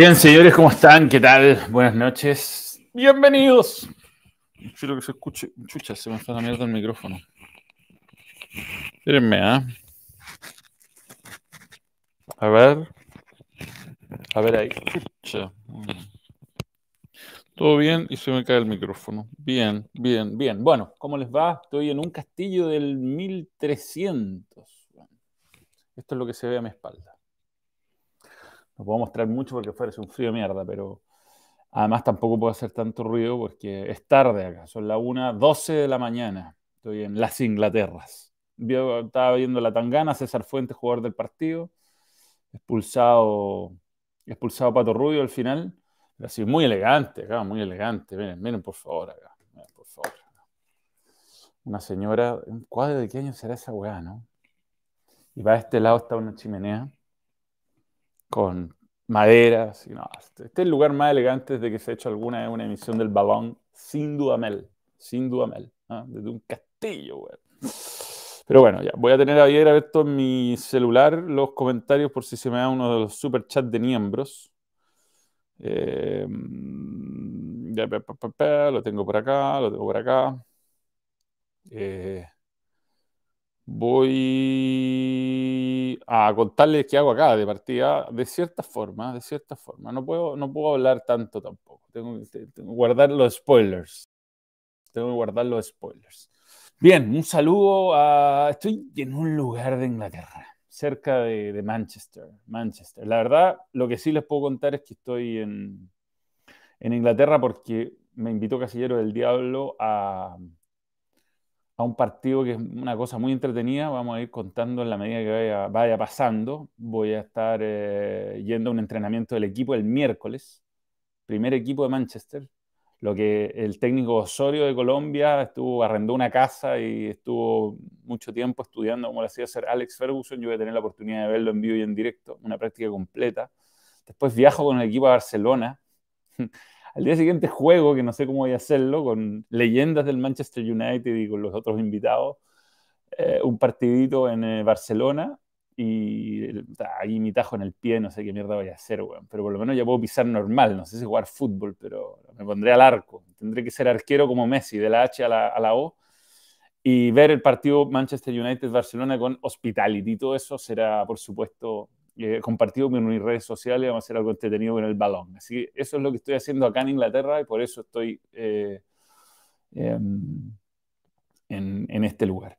Bien, señores, ¿cómo están? ¿Qué tal? Buenas noches. Bienvenidos. Quiero que se escuche. Chucha, se me fue la mierda el micrófono. Espérenme, ¿ah? A ver. A ver ahí. Chucha. Todo bien y se me cae el micrófono. Bien, bien, bien. Bueno, ¿cómo les va? Estoy en un castillo del 1300. Esto es lo que se ve a mi espalda. No puedo mostrar mucho porque fuera es un frío de mierda, pero además tampoco puedo hacer tanto ruido porque es tarde acá. Son las 1.12 de la mañana. Estoy en las Inglaterras. estaba viendo la tangana, César Fuentes, jugador del partido. Expulsado, expulsado Pato Rubio al final. Así, muy elegante acá, muy elegante. Miren, miren por favor acá. Miren, por favor. Una señora, un cuadro de qué año será esa weá, ¿no? Y para este lado está una chimenea con maderas. Y no, este, este, es el lugar más elegante desde que se ha hecho alguna una emisión del balón, sin Dudamel, sin Dudamel, ¿ah? desde un castillo, güey. Pero bueno, ya, voy a tener ayer abierto en mi celular los comentarios por si se me da uno de los super chats de miembros. Eh, lo tengo por acá, lo tengo por acá. Eh, voy a contarles qué hago acá de partida de cierta forma, de cierta forma. No puedo, no puedo hablar tanto tampoco. Tengo, que guardar los spoilers. Tengo que guardar los spoilers. Bien, un saludo a... Estoy en un lugar de Inglaterra, cerca de, Manchester. Manchester. La verdad, lo que sí les puedo contar es que estoy en, en Inglaterra porque me invitó Casillero del Diablo a a un partido que es una cosa muy entretenida. Vamos a ir contando en la medida que vaya, pasando. Voy a estar eh, yendo a un entrenamiento del equipo el miércoles, primer equipo de Manchester. Lo que el técnico Osorio de Colombia estuvo, arrendó una casa y estuvo mucho tiempo estudiando cómo lo hacía hacer Alex Ferguson. Yo voy a tener la oportunidad de verlo en vivo y en directo, una práctica completa. Después viajo con el equipo a Barcelona. Al día siguiente juego, que no sé cómo voy a hacerlo, con leyendas del Manchester United y con los otros invitados, eh, un partidito en eh, Barcelona y ahí mi tajo en el pie, no sé qué mierda voy a hacer, weón. Pero por lo menos ya puedo pisar normal, no sé si jugar fútbol, pero me pondré al arco. Tendré que ser arquero como Messi, de la H a la, O, y ver el partido Manchester United-Barcelona con Hospitality. Todo eso será, por supuesto, eh, compartido con mis redes sociales, vamos a hacer algo entretenido con el balón. Así que eso es lo que estoy haciendo acá en Inglaterra y por eso estoy eh, em, en, este lugar.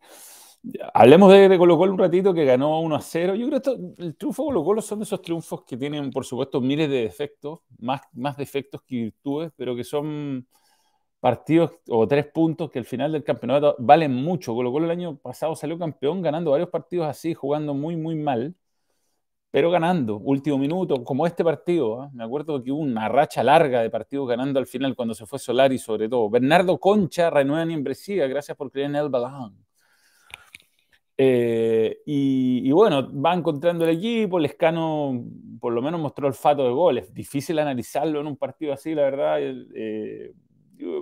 Hablemos de, Colo Colo un ratito que ganó 1 a 0. Yo creo que el triunfo de Colo Colo son de esos triunfos que tienen, por supuesto, miles de defectos, más, más defectos que virtudes, pero que son partidos o tres puntos que al final del campeonato valen mucho. Colo Colo el año pasado salió campeón ganando varios partidos así, jugando muy, muy mal pero ganando, último minuto, como este partido. ¿ah? Me acuerdo que hubo una racha larga de partidos ganando al final cuando se fue Solari, sobre todo. Bernardo Concha renueva en gracias por creer en el balón. Eh, y, bueno, va encontrando el equipo, Lescano por lo menos mostró el fato de goles. Difícil analizarlo en un partido así, la verdad. Eh,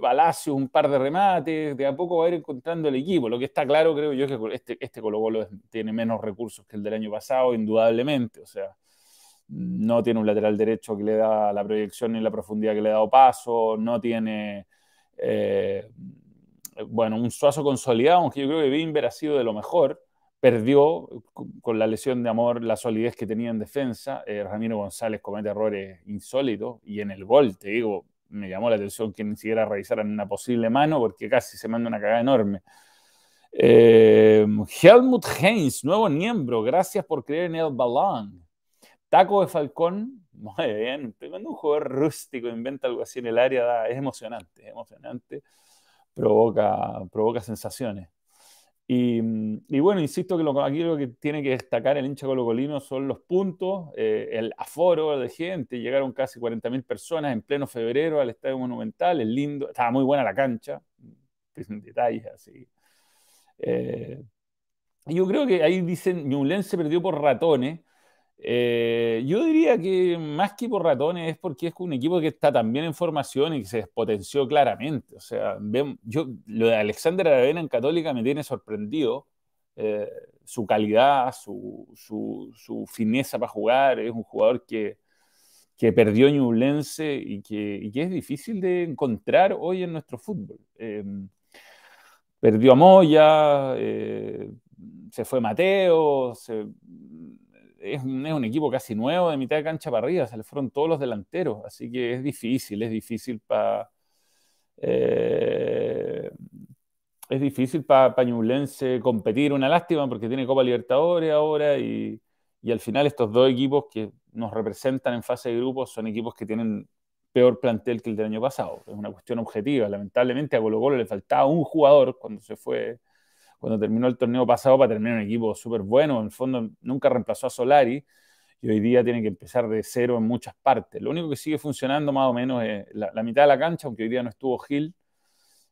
Palacios, un par de remates, de a poco va a ir encontrando el equipo. Lo que está claro, creo yo, es que este, este Colo Colo tiene menos recursos que el del año pasado, indudablemente. O sea, no tiene un lateral derecho que le da la proyección ni la profundidad que le ha dado paso, no tiene, eh, bueno, un suazo consolidado, aunque yo creo que Bimber ha sido de lo mejor. Perdió con la lesión de amor la solidez que tenía en defensa. Eh, Ramiro González comete errores insólitos y en el gol, te digo, me llamó la atención que ni siquiera revisaran una posible mano porque casi se manda una cagada enorme. Eh, Helmut Heinz, nuevo miembro, gracias por creer en el balón. Taco de Falcón, muy bien. Cuando un jugador rústico inventa algo así en el área, es emocionante, es emocionante, provoca, provoca sensaciones. Y, bueno, insisto que lo, aquí lo que tiene que destacar el hincha colocolino son los puntos, eh, el aforo de gente, llegaron casi 40.000 personas en pleno febrero al Estadio Monumental, es lindo, estaba muy buena la cancha, detalles así. Eh, yo creo que ahí dicen, Ñublense perdió por ratones, eh, yo diría que más que por ratones es porque es un equipo que está también en formación y que se despotenció claramente. O sea, yo, lo de Alexander Aravena en Católica me tiene sorprendido. Eh, su calidad, su, su, fineza para jugar. Es un jugador que, que perdió Ñublense y que, es difícil de encontrar hoy en nuestro fútbol. Em, perdió a Moya, eh, se fue Mateo, es, un, equipo casi nuevo de mitad de cancha para arriba, se le fueron todos los delanteros, así que es difícil, es difícil para... Eh, es difícil para Pañulense competir, una lástima porque tiene Copa Libertadores ahora y, y, al final estos dos equipos que nos representan en fase de grupos son equipos que tienen peor plantel que el del año pasado. Es una cuestión objetiva. Lamentablemente a Colo Colo le faltaba un jugador cuando se fue, cuando terminó el torneo pasado para terminar un equipo súper bueno. En el fondo nunca reemplazó a Solari y hoy día tiene que empezar de cero en muchas partes. Lo único que sigue funcionando más o menos es la, mitad de la cancha, aunque hoy día no estuvo Gil.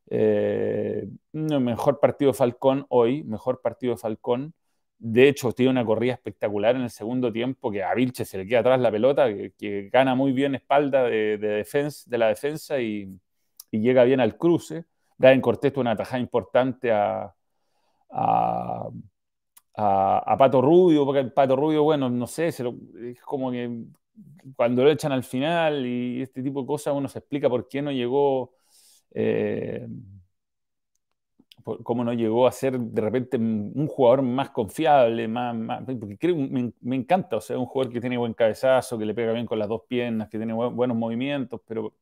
Eh, mejor partido de Falcón hoy, mejor partido de Falcón. De hecho, tiene una corrida espectacular en el segundo tiempo, que a Vilche se le queda atrás la pelota, que, gana muy bien espalda de, defensa, de la defensa y, llega bien al cruce. Brian Cortés tuvo una tajada importante a, a, Pato Rubio, porque el Pato Rubio, bueno, no sé, es como que cuando lo echan al final y este tipo de cosas uno se explica por qué no llegó. Eh, cómo no llegó a ser de repente un jugador más confiable, más, porque creo, me, encanta, o sea, un jugador que tiene buen cabezazo, que le pega bien con las dos piernas, que tiene buenos movimientos, pero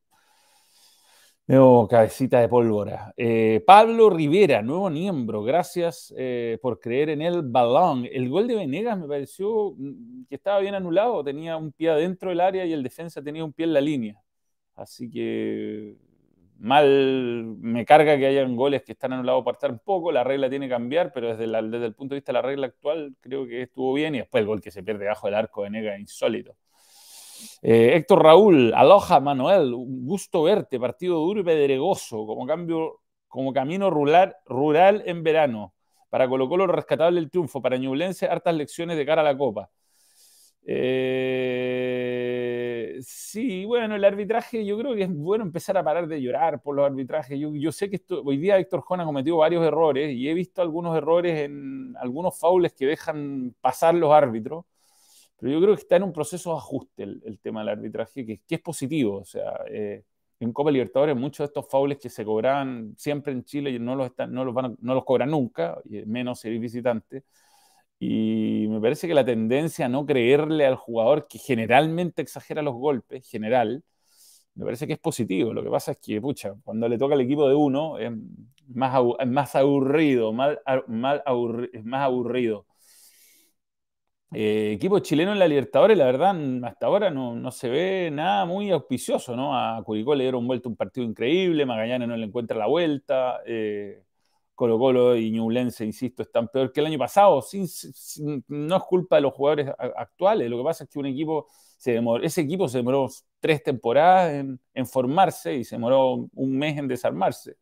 veo cabecita de pólvora. Eh, Pablo Rivera, nuevo miembro, gracias eh, por creer en el balón. El gol de Venegas me pareció mm, que estaba bien anulado, tenía un pie adentro del área y el defensa tenía un pie en la línea. Así que mal me carga que hayan goles que están anulados por estar poco, la regla tiene que cambiar, pero desde, el punto de vista de la regla actual creo que estuvo bien y después el gol que se pierde bajo el arco de Nega insólito. Eh, Héctor Raúl, aloja Manuel, un gusto verte, partido duro y pedregoso, como cambio, como camino rural, rural en verano. Para Colo Colo rescatable el triunfo, para Ñublense hartas lecciones de cara a la Copa. Eh, sí, bueno, el arbitraje, yo creo que es bueno empezar a parar de llorar por los arbitrajes. Yo, sé que hoy día Héctor Jona ha cometido varios errores y he visto algunos errores en algunos faules que dejan pasar los árbitros, pero yo creo que está en un proceso de ajuste el, tema del arbitraje, que, es positivo. O sea, eh, en Copa Libertadores muchos de estos faules que se cobraban siempre en Chile no los, están, no los, van no los cobran nunca, menos ser visitante y me parece que la tendencia a no creerle al jugador que generalmente exagera los golpes, general, me parece que es positivo. Lo que pasa es que, pucha, cuando le toca al equipo de uno es más, aburrido, mal, mal es más aburrido. Eh, equipo chileno en la Libertadores, la verdad, hasta ahora no, se ve nada muy auspicioso, ¿no? A Curicó le dieron vuelta un partido increíble, Magallanes no le encuentra la vuelta. Eh, Colo Colo y Ñublense, insisto, están peor que el año pasado. no es culpa de los jugadores actuales. Lo que pasa es que un equipo se demoró, ese equipo se demoró tres temporadas en, formarse y se demoró un mes en desarmarse.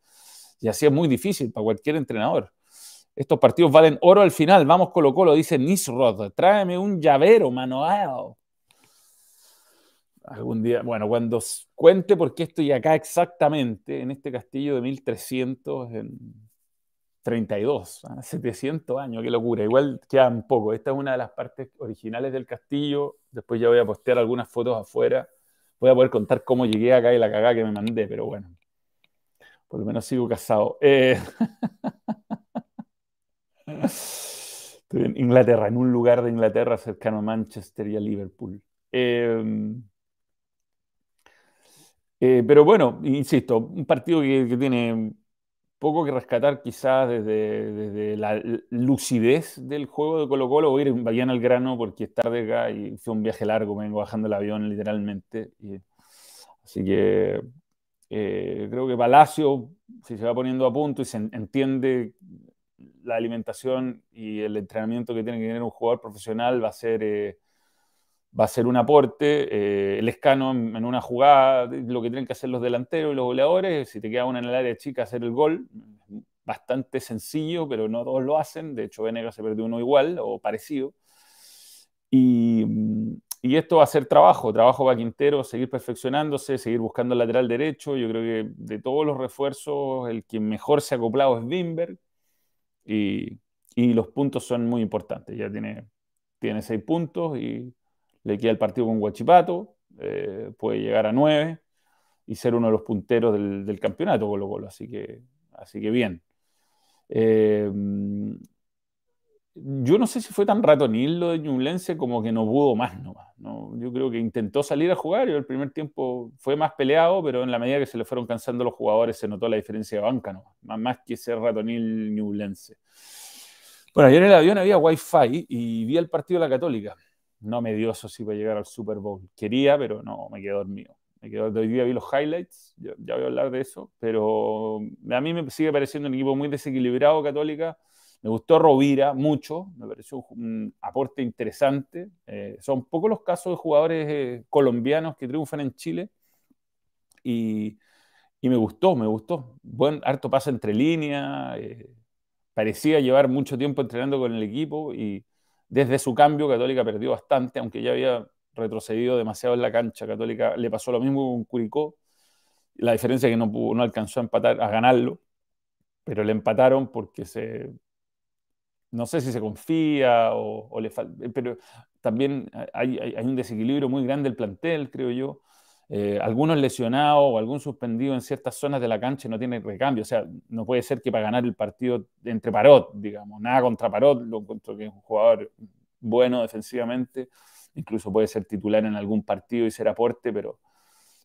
Y así es muy difícil para cualquier entrenador. Estos partidos valen oro al final. Vamos Colo Colo, dice Nisrod. Tráeme un llavero, Manuel. Algún día, bueno, cuando cuente por qué estoy acá exactamente, en este castillo de 1300, en, 32, 700 años, qué locura. Igual quedan poco. Esta es una de las partes originales del castillo. Después ya voy a postear algunas fotos afuera. Voy a poder contar cómo llegué acá y la cagada que me mandé, pero bueno. Por lo menos sigo casado. Eh, estoy en Inglaterra, en un lugar de Inglaterra cercano a Manchester y a Liverpool. Em, eh, pero bueno, insisto, un partido que tiene poco que rescatar quizás desde, la lucidez del juego de Colo Colo. Voy a ir vayan al grano porque es tarde acá y fue un viaje largo, vengo bajando el avión literalmente. así que eh, creo que Palacio, si se va poniendo a punto y se entiende la alimentación y el entrenamiento que tiene que tener un jugador profesional, va a ser... Eh, va a ser un aporte. Eh, el escano en, una jugada, lo que tienen que hacer los delanteros y los goleadores, si te queda una en el área chica, hacer el gol. Bastante sencillo, pero no todos lo hacen. De hecho, Venegas se perdió uno igual o parecido. Y, y esto va a ser trabajo, trabajo para Quintero, seguir perfeccionándose, seguir buscando el lateral derecho. Yo creo que de todos los refuerzos, el que mejor se ha acoplado es Wimberg. Y, y los puntos son muy importantes. Ya tiene, tiene seis puntos y le queda el partido con Guachipato eh, puede llegar a 9 y ser uno de los punteros del, campeonato Colo Colo, así que, así que bien. Eh, yo no sé si fue tan ratonil lo de Ñublense como que no pudo más nomás. ¿no? Yo creo que intentó salir a jugar y el primer tiempo fue más peleado, pero en la medida que se le fueron cansando los jugadores se notó la diferencia de banca, ¿no? más, que ser ratonil Ñublense. Bueno, ayer en el avión había wifi y vi el partido de la Católica. No me dio eso sí para llegar al Super Bowl. Quería, pero no, me quedé dormido. Me quedé, hoy día vi los highlights, ya, ya voy a hablar de eso, pero a mí me sigue pareciendo un equipo muy desequilibrado Católica me gustó Rovira mucho, me pareció un aporte interesante. Eh, son pocos los casos de jugadores eh, colombianos que triunfan en Chile y, me gustó, me gustó. Buen harto pasa entre líneas, eh, parecía llevar mucho tiempo entrenando con el equipo y desde su cambio Católica perdió bastante, aunque ya había retrocedido demasiado en la cancha. Católica le pasó lo mismo con Curicó. La diferencia es que no, no alcanzó a empatar, a ganarlo, pero le empataron porque se no sé si se confía o, le falta, pero también hay, un desequilibrio muy grande del plantel, creo yo. Eh, algunos lesionados o algún suspendido en ciertas zonas de la cancha no tiene recambio. O sea, no puede ser que para ganar el partido entre Parot, digamos, nada contra Parot, lo encuentro que es un jugador bueno defensivamente, incluso puede ser titular en algún partido y ser aporte, pero,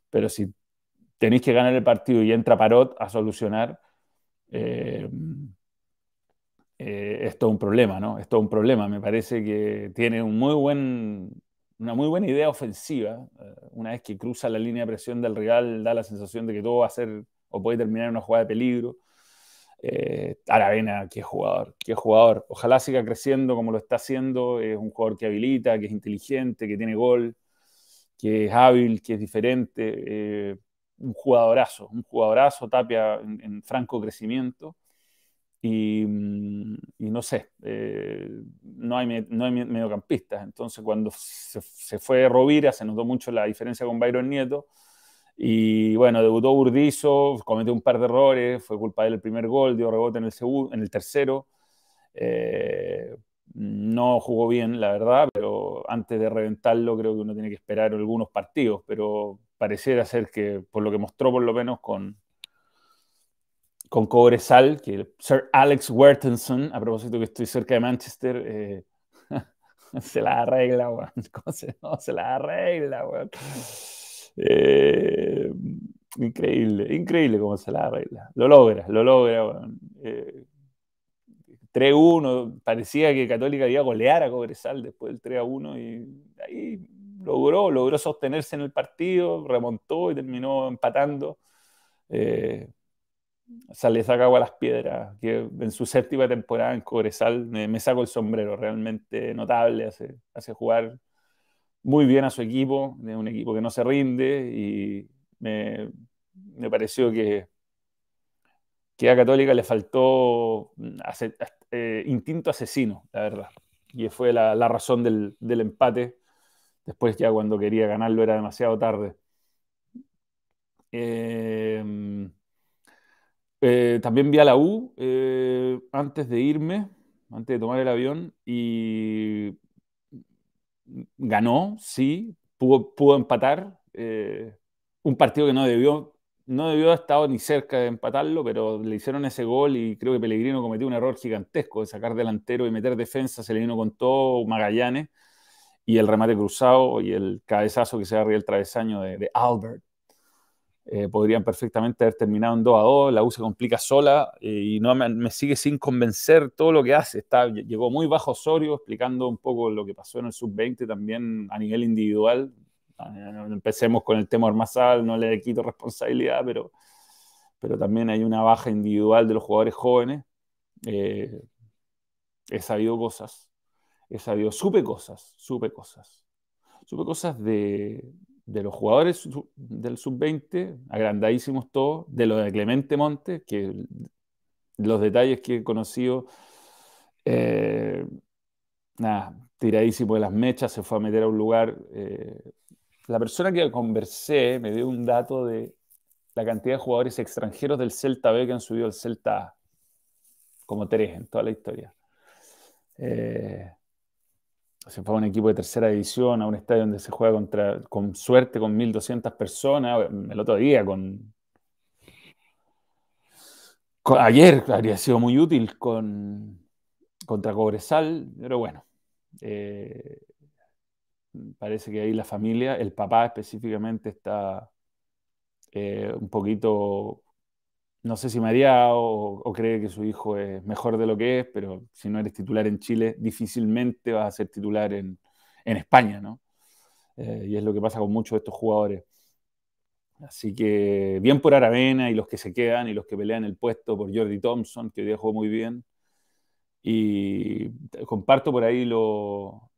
pero si tenéis que ganar el partido y entra Parot a solucionar, eh, eh, esto es un problema, ¿no? Esto es un problema. Me parece que tiene una muy buena idea ofensiva. Eh, una vez que cruza la línea de presión del rival, da la sensación de que todo va a ser o puede terminar en una jugada de peligro. Eh, Aravena, qué jugador, qué jugador. Ojalá siga creciendo como lo está haciendo. Es un jugador que habilita, que es inteligente, que tiene gol, que es hábil, que es diferente. Eh, un jugadorazo, un jugadorazo, Tapia en franco crecimiento. Mm, y, no sé, eh, no, hay, no mediocampistas. Entonces, cuando se, se, fue Rovira, se notó mucho la diferencia con Byron Nieto. Y bueno, debutó Burdizo, cometió un par de errores, fue culpa del primer gol, dio rebote en el, segundo, en el tercero. Eh, no jugó bien, la verdad, pero antes de reventarlo creo que uno tiene que esperar algunos partidos, pero pareciera ser que, por lo que mostró por lo menos con, con Cobresal, que Sir Alex Wertenson, a propósito que estoy cerca de Manchester, eh, se la arregla, weón. ¿Cómo se, la arregla, weón? Eh, increíble, increíble cómo se la arregla. Lo logra, lo logra, weón. 3-1, eh, parecía que Católica iba a golear a Cobresal después del 3-1 y ahí logró, logró sostenerse en el partido, remontó y terminó empatando. Eh, o le saca agua a las piedras, que en su séptima temporada en Cobresal me, saco el sombrero, realmente notable, hace, hace jugar muy bien a su equipo, de un equipo que no se rinde y me, pareció que, que a Católica le faltó eh, instinto asesino, la verdad, y fue la, razón del, del empate, después ya cuando quería ganarlo era demasiado tarde. Eh, eh, también vi a la U eh, antes de irme, antes de tomar el avión, y ganó, sí, pudo, empatar. Eh, un partido que no debió, no debió haber estado ni cerca de empatarlo, pero le hicieron ese gol y creo que Pellegrino cometió un error gigantesco de sacar delantero y meter defensa, se le vino con todo Magallanes y el remate cruzado y el cabezazo que se arriba el travesaño de Albert eh, podrían perfectamente haber terminado en 2 a 2, la U se complica sola eh, y no me, sigue sin convencer todo lo que hace. Está, llegó muy bajo Osorio explicando un poco lo que pasó en el sub-20 también a nivel individual. Ah, empecemos con el tema Armazal, no le quito responsabilidad, pero, pero también hay una baja individual de los jugadores jóvenes. Eh, he sabido cosas, he sabido, supe cosas, supe cosas. Supe cosas de, de los jugadores del sub-20, agrandadísimos todos, de los de Clemente Montes, que los detalles que he conocido, eh, nada, tiradísimo de las mechas, se fue a meter a un lugar. Eh, la persona que conversé me dio un dato de la cantidad de jugadores extranjeros del Celta B que han subido al Celta A, como tres en toda la historia. Eh, se fue a un equipo de tercera división, a un estadio donde se juega contra, con suerte con 1.200 personas, el otro día con, ayer habría sido muy útil con, contra Cobresal, pero bueno, eh, parece que ahí la familia, el papá específicamente está eh, un poquito, no sé si mareado o, o, cree que su hijo es mejor de lo que es, pero si no eres titular en Chile, difícilmente vas a ser titular en, España, ¿no? Eh, y es lo que pasa con muchos de estos jugadores. Así que bien por Aravena y los que se quedan y los que pelean el puesto por Jordi Thompson, que hoy día jugó muy bien. Y comparto por ahí lo,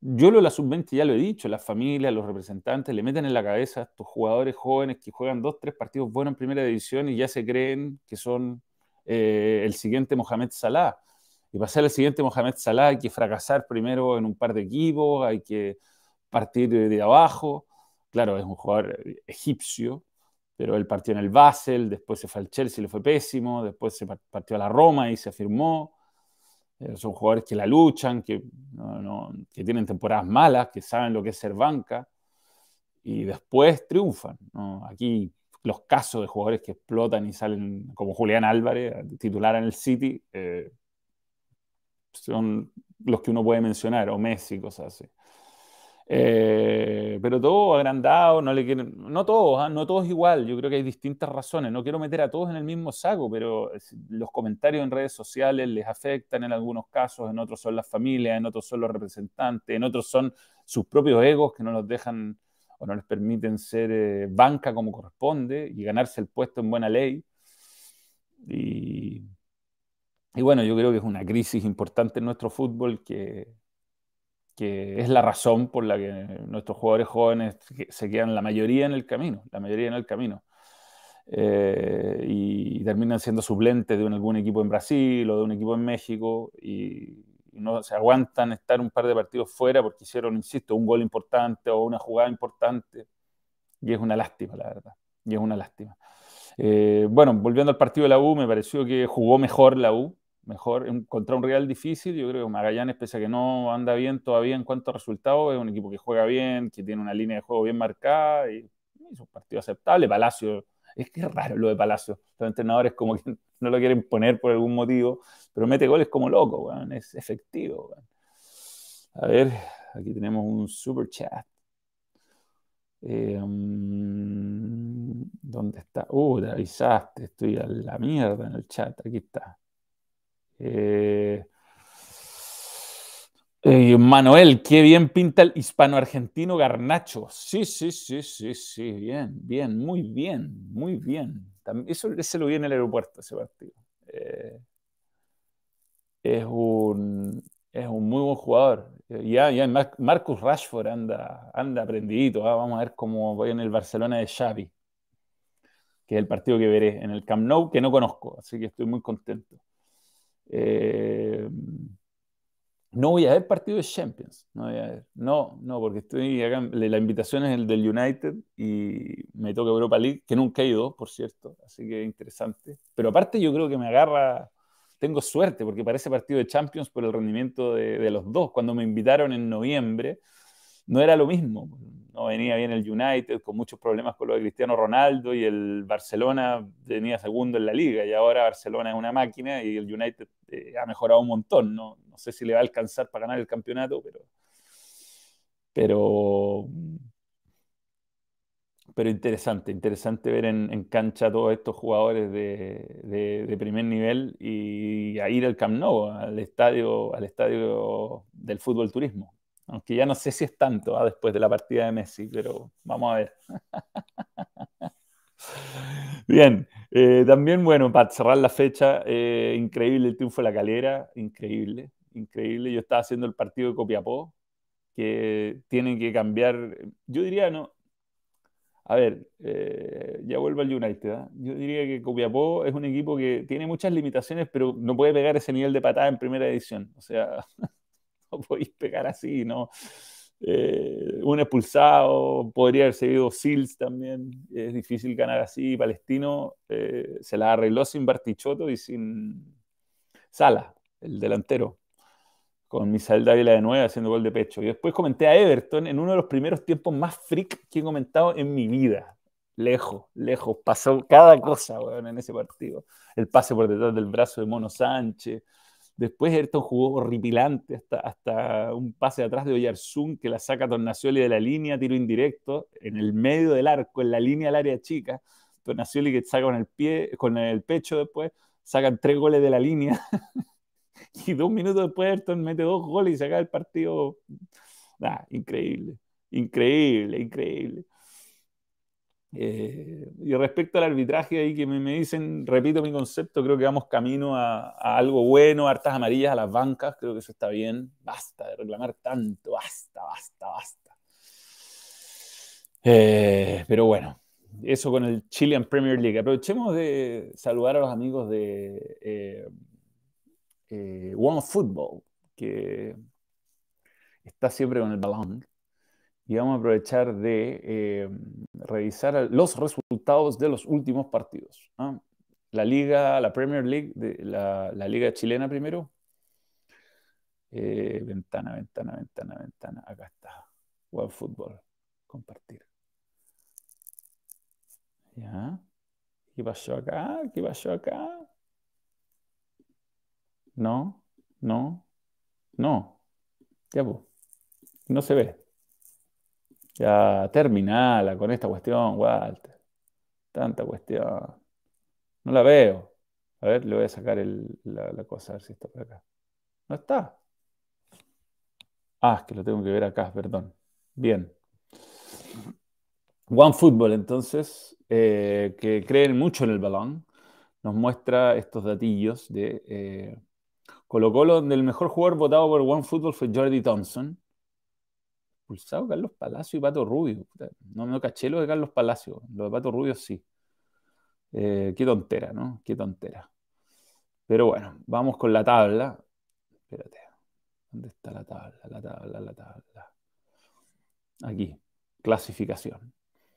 yo lo de la sub-20 ya lo he dicho, las familias, los representantes le meten en la cabeza a estos jugadores jóvenes que juegan dos, tres partidos buenos en primera división y ya se creen que son eh, el siguiente Mohamed Salah. Y para ser el siguiente Mohamed Salah hay que fracasar primero en un par de equipos, hay que partir de abajo. Claro, es un jugador egipcio, pero él partió en el Basel, después se fue al Chelsea, le fue pésimo, después se partió a la Roma y se afirmó eh, son jugadores que la luchan, que, que tienen temporadas malas, que saben lo que es ser banca y después triunfan. Aquí los casos de jugadores que explotan y salen como Julián Álvarez, titular en el City, eh, son los que uno puede mencionar, o Messi, cosas así. Eh, pero todo agrandado, no le quieren, no todos, ¿ah? no todos igual, yo creo que hay distintas razones, no quiero meter a todos en el mismo saco, pero los comentarios en redes sociales les afectan en algunos casos, en otros son las familias, en otros son los representantes, en otros son sus propios egos que no los dejan o no les permiten ser eh, banca como corresponde y ganarse el puesto en buena ley. Y bueno, yo creo que es una crisis importante en nuestro fútbol que, que es la razón por la que nuestros jugadores jóvenes se quedan la mayoría en el camino, la mayoría en el camino. Eh, y terminan siendo suplentes de algún equipo en Brasil o de un equipo en México y, no se aguantan estar un par de partidos fuera porque hicieron, insisto, un gol importante o una jugada importante. Y es una lástima, la verdad. Y es una lástima. Eh, bueno, volviendo al partido de la U, me pareció que jugó mejor la U mejor contra un Real difícil. Yo creo que Magallanes, pese a que no anda bien todavía en cuanto a resultados, es un equipo que juega bien, que tiene una línea de juego bien marcada y es un partido aceptable. Palacio, es que es raro lo de Palacio. Los entrenadores como que no lo quieren poner por algún motivo, pero mete goles como loco, es efectivo. A ver, aquí tenemos un super chat. Mm, ¿Dónde está? Uh, te avisaste, estoy a la mierda en el chat. Aquí está. Eh, eh, Manuel, qué bien pinta el hispano-argentino Garnacho. Sí, sí, sí, sí, sí, bien, bien, muy bien, muy bien. Eso, ese lo vi en el aeropuerto, ese partido. Eh, es, un, es un muy buen jugador. Ya, ya Marcus Rashford anda, anda aprendidito. ¿ah? Vamos a ver cómo voy en el Barcelona de Xavi, que es el partido que veré en el Camp Nou, que no conozco, así que estoy muy contento. Eh, no voy a ver partido de Champions. No, voy a ver. no, no, porque estoy acá. La invitación es el del United y me toca Europa League, que nunca he ido, por cierto. Así que interesante. Pero aparte, yo creo que me agarra. Tengo suerte porque parece partido de Champions por el rendimiento de los dos. Cuando me invitaron en noviembre, no era lo mismo no venía bien el United, con muchos problemas con lo de Cristiano Ronaldo, y el Barcelona venía segundo en la liga, y ahora Barcelona es una máquina y el United eh, ha mejorado un montón. ¿no? sé si le va a alcanzar para ganar el campeonato, pero, pero, interesante, interesante ver en, cancha todos estos jugadores de, de, primer nivel y a ir al Camp Nou, al estadio, al estadio del fútbol turismo. Aunque ya no sé si es tanto ¿ah? después de la partida de Messi, pero vamos a ver. Bien, eh, también, bueno, para cerrar la fecha, eh, increíble el triunfo de la calera, increíble, increíble. Yo estaba haciendo el partido de Copiapó, que tienen que cambiar, yo diría, no, a ver, eh, ya vuelvo al United. ¿ah? Yo diría que Copiapó es un equipo que tiene muchas limitaciones, pero no puede pegar ese nivel de patada en primera edición. O sea, no podéis pegar así, ¿no? Eh, un expulsado, podría haber seguido Sils también, es difícil ganar así. Palestino eh, se la arregló sin Bartichotto y sin Sala, el delantero. con Misael Dávila de nuevo haciendo gol de pecho. Y después comenté a Everton en uno de los primeros tiempos más freak que he comentado en mi vida. Lejos, lejos. Pasó cada cosa, en ese partido. El pase por detrás del brazo de Mono Sánchez. Después Everton jugó horripilante hasta, hasta un pase atrás de Oyarzún que la saca Tornacioli de la línea, tiro indirecto, en el medio del arco, en la línea del área chica. Tornacioli que saca con el pie, con el pecho después, sacan tres goles de la línea. y dos minutos después Ayrton mete dos goles y se acaba el partido. increíble, increíble, increíble. Eh, y respecto al arbitraje ahí que me, dicen, repito mi concepto, creo que vamos camino a, algo bueno, hartas amarillas a las bancas, creo que eso está bien. Basta de reclamar tanto, basta, basta, basta. Eh, pero bueno, eso con el Chilean Premier League. Aprovechemos de saludar a los amigos de eh, eh, One Football, que está siempre con el balón. Y vamos a aprovechar de eh, revisar los resultados de los últimos partidos. La Liga, la Premier League, la, Liga chilena primero. Eh, ventana, ventana, ventana, ventana. Acá está. One Football. Compartir. ¿Ya? ¿Qué pasó acá? ¿Qué pasó acá? No, no, no. Ya, pues. No se ve. Ya, terminala con esta cuestión, Walter. Tanta cuestión. No la veo. A ver, le voy a sacar la, cosa, a ver si está por acá. No está. Ah, es que lo tengo que ver acá, perdón. Bien. One Football, entonces, eh, que creen mucho en el balón, nos muestra estos datillos de eh, Colo donde el mejor jugador votado por One Football fue Jordi Thompson. Pulsado Carlos Palacio y Pato Rubio. No me caché lo de Carlos Palacio. Lo de Pato Rubio sí. Eh, qué tontera, ¿no? Qué tontera. Pero bueno, vamos con la tabla. Espérate. ¿Dónde está la tabla? La tabla, la tabla. Aquí. Clasificación.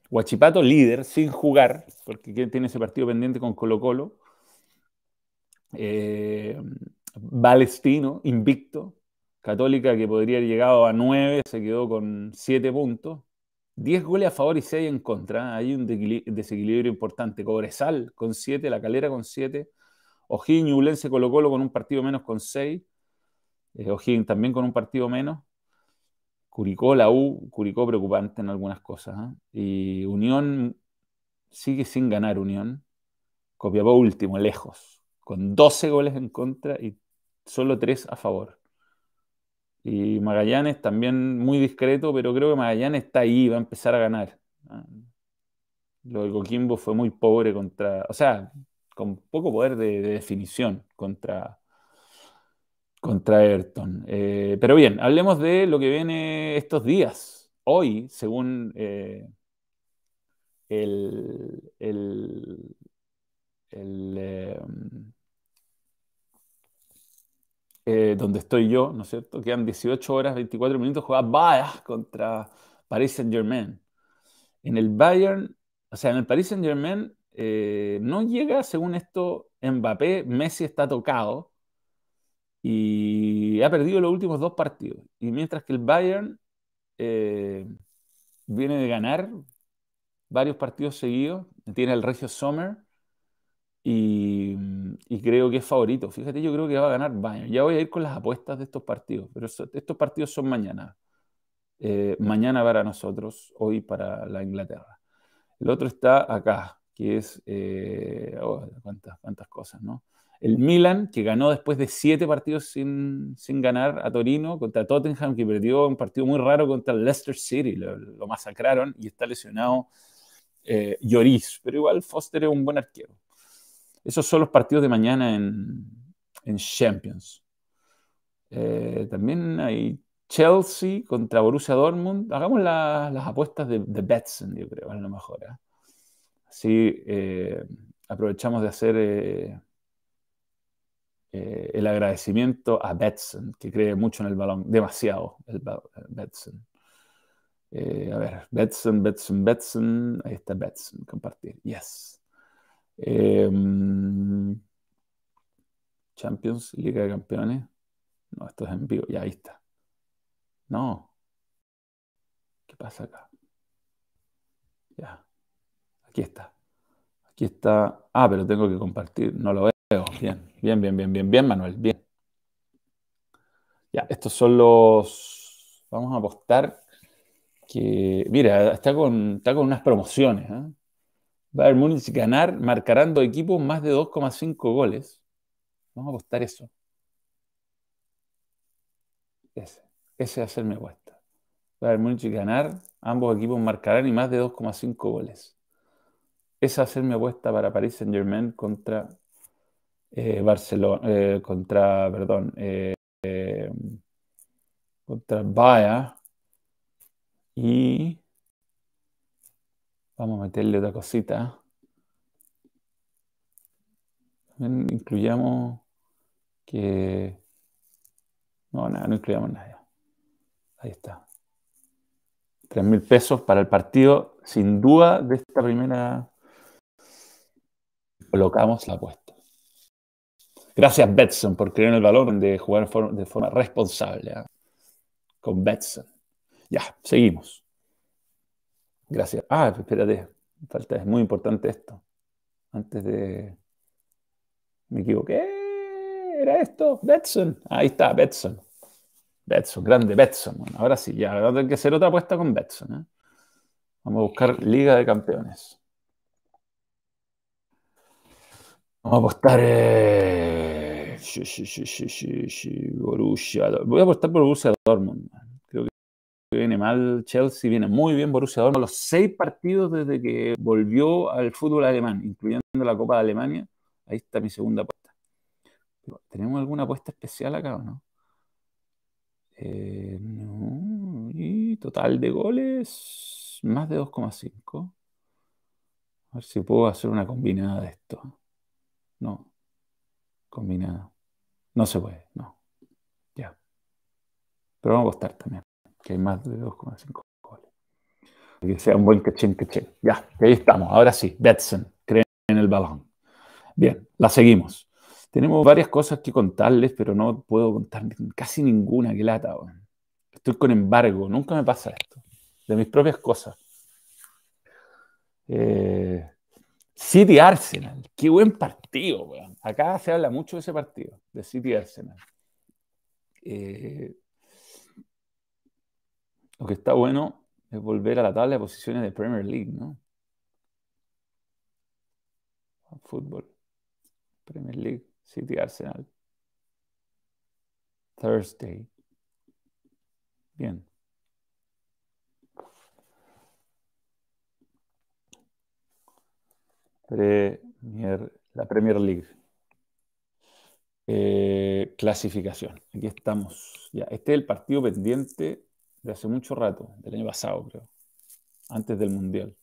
Huachipato líder sin jugar, porque tiene ese partido pendiente con Colo Colo. Eh, Valestino, invicto. Católica, que podría haber llegado a 9, se quedó con 7 puntos. 10 goles a favor y 6 en contra. Hay un desequilibrio importante. Cobresal con 7, La Calera con 7. O'Higgins Ulense Colo Colo con un partido menos con 6. Eh, O'Higgins también con un partido menos. Curicó, la U, Curicó preocupante en algunas cosas. ¿eh? Y Unión sigue sin ganar Unión. Copiapó último, lejos, con 12 goles en contra y solo 3 a favor. Y Magallanes también muy discreto, pero creo que Magallanes está ahí, va a empezar a ganar. ¿ah? Lo de Coquimbo fue muy pobre contra, o sea, con poco poder de, definición contra, contra Everton. Eh, pero bien, hablemos de lo que viene estos días. Hoy, según eh, el, el, eh, eh, donde estoy yo, ¿no es cierto? Quedan 18 horas, 24 minutos, juega Bayern contra Paris Saint-Germain. En el Bayern, o sea, en el Paris Saint-Germain eh, no llega, según esto, Mbappé, Messi está tocado y ha perdido los últimos dos partidos. Y mientras que el Bayern eh, viene de ganar varios partidos seguidos, tiene el Regio Sommer, y, creo que es favorito. Fíjate, yo creo que va a ganar Bayern. Ya voy a ir con las apuestas de estos partidos, pero estos partidos son mañana. Eh, mañana para nosotros, hoy para la Inglaterra. El otro está acá, que es, eh, oh, cuántas, cuántas cosas, ¿no? El Milan, que ganó después de siete partidos sin, sin, ganar a Torino, contra Tottenham, que perdió un partido muy raro contra Leicester City, lo, lo masacraron y está lesionado eh, Lloris, pero igual Foster es un buen arquero. Esos son los partidos de mañana en, Champions. Eh, también hay Chelsea contra Borussia Dortmund. Hagamos las apuestas de, de, Betson, yo creo, a lo mejor. ¿eh? Así eh, aprovechamos de hacer el agradecimiento a Betson, que cree mucho en el balón, demasiado, el, Betson. a ver, Betson, Betson, Betson. Ahí está Betson, compartir. Yes. Em, Champions, Liga de Campeones. No, esto es en vivo, ya ahí está. No. ¿Qué pasa acá? Ya. Aquí está. Aquí está. Ah, pero tengo que compartir. No lo veo. Bien, bien, bien, bien, bien, bien, Manuel. Bien. Ya, estos son los. Vamos a apostar que. Mira, está con, está con unas promociones. ¿eh? Bayern Múnich ganar, marcarán dos equipos más de 2,5 goles. Vamos a apostar eso. Ese, ese va a ser mi apuesta. Bayern Múnich ganar, ambos equipos marcarán y más de 2,5 goles. Esa va a ser mi apuesta para Paris Saint Germain contra eh, Barcelona, eh, contra, perdón, eh, contra Bayern. Y vamos a meterle otra cosita. incluyamos que... No, nada, no incluyamos nada. Ahí está. 3 mil pesos para el partido, sin duda, de esta primera. Colocamos la apuesta. Gracias, Betson, por creer en el valor de jugar de forma responsable. ¿ah? Con Betson. Ya, seguimos. Gracias. Ah, espérate. Falta, es muy importante esto. Antes de. Me equivoqué. ¿Era esto? Betson. Ahí está, Betson. Betson, grande Betson. Bueno, ahora sí, ya va a tener que hacer otra apuesta con Betson. ¿eh? Vamos a buscar Liga de Campeones. Vamos a apostar. Eh... Voy a apostar por Borussia Dortmund. Viene mal Chelsea, viene muy bien Borussia Dortmund. Los seis partidos desde que volvió al fútbol alemán, incluyendo la Copa de Alemania. Ahí está mi segunda apuesta. ¿Tenemos alguna apuesta especial acá o no? Eh, y total de goles, más de 2,5. A ver si puedo hacer una combinada de esto. No. Combinada. No se puede, no. Ya. Pero vamos a costar también, que hay más de 2,5 goles. Que sea un buen cachín, cachín. Ya, ahí estamos. Ahora sí, Betson, creen en el balón. Bien, la seguimos. Tenemos varias cosas que contarles, pero no puedo contar casi ninguna, que lata. Estoy con embargo, nunca me pasa esto. De mis propias cosas. Eh, City Arsenal, qué buen partido, weón. Acá se habla mucho de ese partido, de City Arsenal. Eh, lo que está bueno es volver a la tabla de posiciones de Premier League, ¿no? Fútbol. Premier League. City Arsenal. Thursday. Bien. Premier, la Premier League. Eh, clasificación. Aquí estamos. Ya, este es el partido pendiente de hace mucho rato, del año pasado, creo. Antes del Mundial.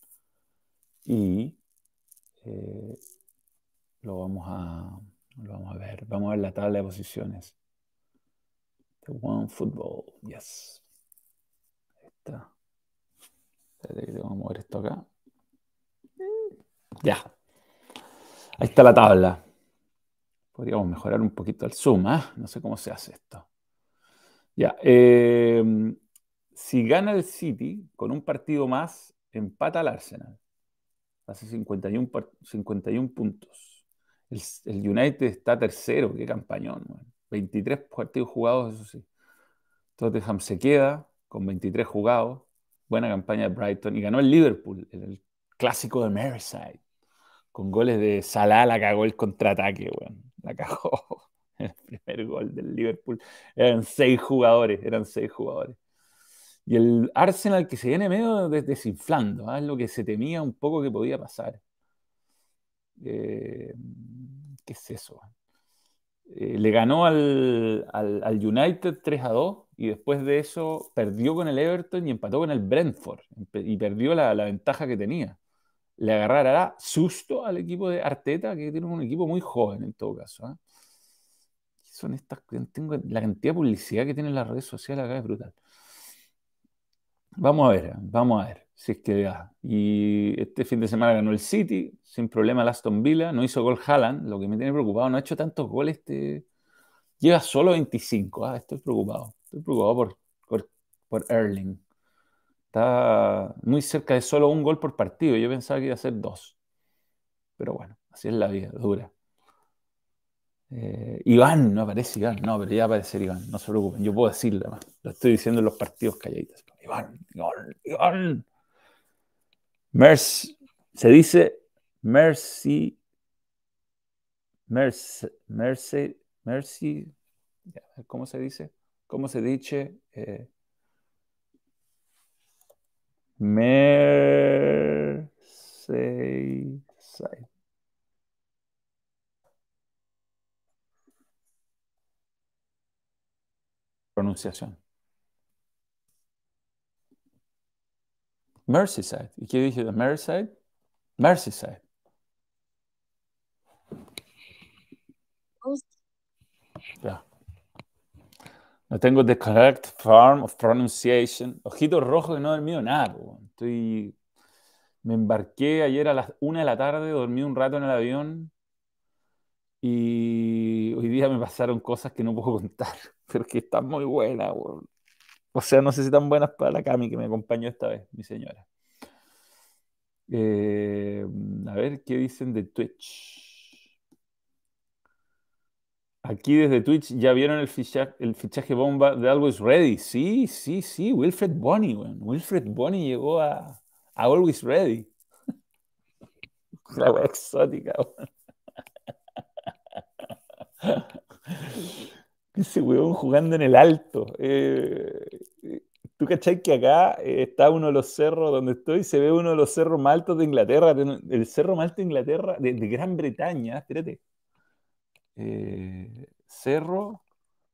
Y eh, lo vamos a vamos a ver. Vamos a ver la tabla de posiciones. The One Football. Yes. Ahí está. vamos a mover esto acá. Ya. Ahí está la tabla. Podríamos mejorar un poquito el zoom, ¿eh? No sé cómo se hace esto. Ya. Eh, si gana el City con un partido más, empata al Arsenal. Hace 51, 51 puntos. El, United está tercero, qué campañón. 23 partidos jugados, eso sí. Tottenham se queda con 23 jugados. Buena campaña de Brighton. Y ganó el Liverpool, el, clásico de Merseyside. Con goles de Salah, la cagó el contraataque, La cagó. El primer gol del Liverpool. Eran seis jugadores, eran seis jugadores. Y el Arsenal que se viene medio desinflando, ¿ah? es lo que se temía un poco que podía pasar. Eh, ¿Qué es eso? Eh, le ganó al, United 3 a 2 y después de eso perdió con el Everton y empató con el Brentford y perdió la, ventaja que tenía. Le agarrará susto al equipo de Arteta, que tiene un equipo muy joven en todo caso. ¿ah? Son estas, tengo, la cantidad de publicidad que tienen las redes sociales acá es brutal. Vamos a ver, vamos a ver si es que ya. Y este fin de semana ganó el City, sin problema el Aston Villa, no hizo gol Haaland, lo que me tiene preocupado, no ha hecho tantos goles este, Lleva solo 25. Ah, estoy preocupado. Estoy preocupado por, por, por Erling. Está muy cerca de solo un gol por partido. Yo pensaba que iba a ser dos. Pero bueno, así es la vida, dura. Eh, Iván, no aparece Iván. No, pero ya va a aparecer Iván. No se preocupen. Yo puedo decirlo más. Lo estoy diciendo en los partidos calladitos. Iván, Iván, Iván. Mercy. Se dice Mercy. Mercy. Mercy. ¿Cómo se dice? ¿Cómo se dice? Eh, Merseyside. Pronunciación. Merseyside. ¿Y qué dije de Merseyside? Merseyside. Ya. No tengo the correct form of pronunciation. Ojitos rojos y no he dormido nada. Estoy... Me embarqué ayer a las una de la tarde, dormí un rato en el avión y hoy día me pasaron cosas que no puedo contar, pero que están muy buenas. O sea, no sé si tan buenas para la Cami que me acompañó esta vez, mi señora. Eh, a ver qué dicen de Twitch. Aquí desde Twitch ya vieron el fichaje, bomba de Always Ready. Sí, sí, sí. Wilfred Bonny, Wilfred Bonny llegó a, Always Ready. La exótica, Ese weón jugando en el alto. Eh, Tú cachai que acá eh, está uno de los cerros donde estoy, se ve uno de los cerros más altos de Inglaterra, el cerro más alto de Inglaterra, de, Gran Bretaña, espérate. Eh, cerro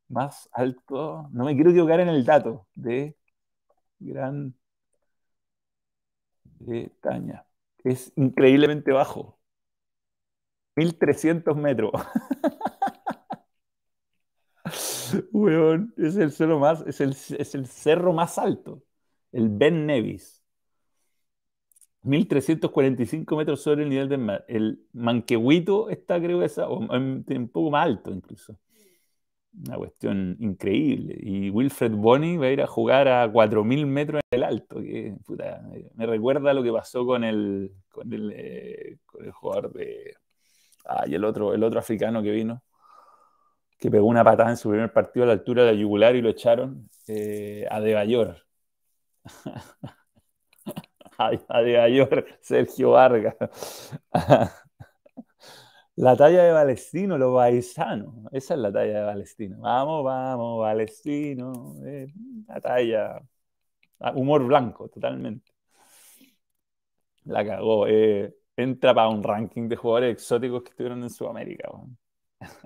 más alto, no me quiero equivocar en el dato, de Gran Bretaña. Es increíblemente bajo. 1300 metros. es el cerro más, es el, cerro más alto, el Ben Nevis. 1345 metros sobre el nivel del mar. El Manquehuito está, creo, esa, o un poco más alto incluso. Una cuestión increíble. Y Wilfred Bonny va a ir a jugar a 4000 metros en el alto. Que, me recuerda lo que pasó con el, con el, eh, con el jugador de. Ah, y el otro, el otro africano que vino que pegó una patada en su primer partido a la altura de la yugular y lo echaron eh, a De Bayor. a De Bayor, Sergio Vargas. la talla de Palestino, los paisanos. Esa es la talla de Palestino. Vamos, vamos, Palestino. Eh, la talla. Ah, humor blanco, totalmente. La cagó. Eh, entra para un ranking de jugadores exóticos que estuvieron en Sudamérica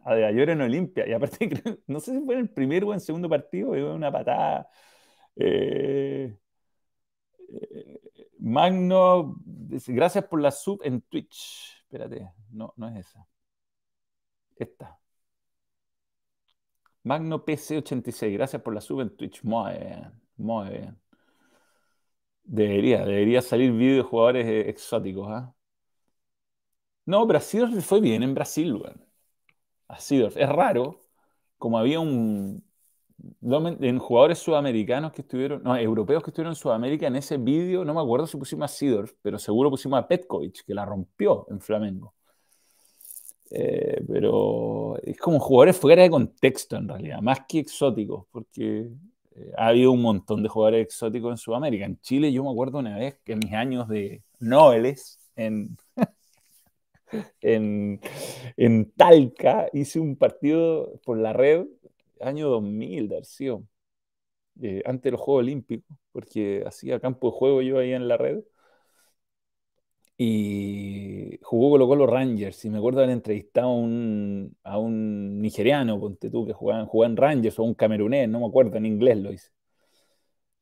a De en Olimpia. Y aparte, no sé si fue en el primer o en el segundo partido, una patada. Eh, eh, Magno, gracias por la sub en Twitch. Espérate, no, no es esa. Esta. Magno PC86, gracias por la sub en Twitch. Muy bien, muy bien. Debería, debería salir vídeo de jugadores eh, exóticos. ¿ah? No, Brasil fue bien en Brasil, weón a Es raro, como había un... En jugadores sudamericanos que estuvieron, no, europeos que estuvieron en Sudamérica, en ese vídeo, no me acuerdo si pusimos a Sidorf, pero seguro pusimos a Petkovic, que la rompió en Flamengo. Eh, pero es como jugadores fuera de contexto en realidad, más que exóticos, porque eh, ha habido un montón de jugadores exóticos en Sudamérica. En Chile yo me acuerdo una vez que en mis años de noveles, en, en, Talca, hice un partido por la red, año 2000, Darcio, eh, antes de los Juegos Olímpicos, porque hacía campo de juego yo ahí en la red. Y jugó con los Rangers. Y me acuerdo haber entrevistado a un, a un nigeriano, ponte tú, que jugaba, en Rangers, o un camerunés, no me acuerdo, en inglés lo hice.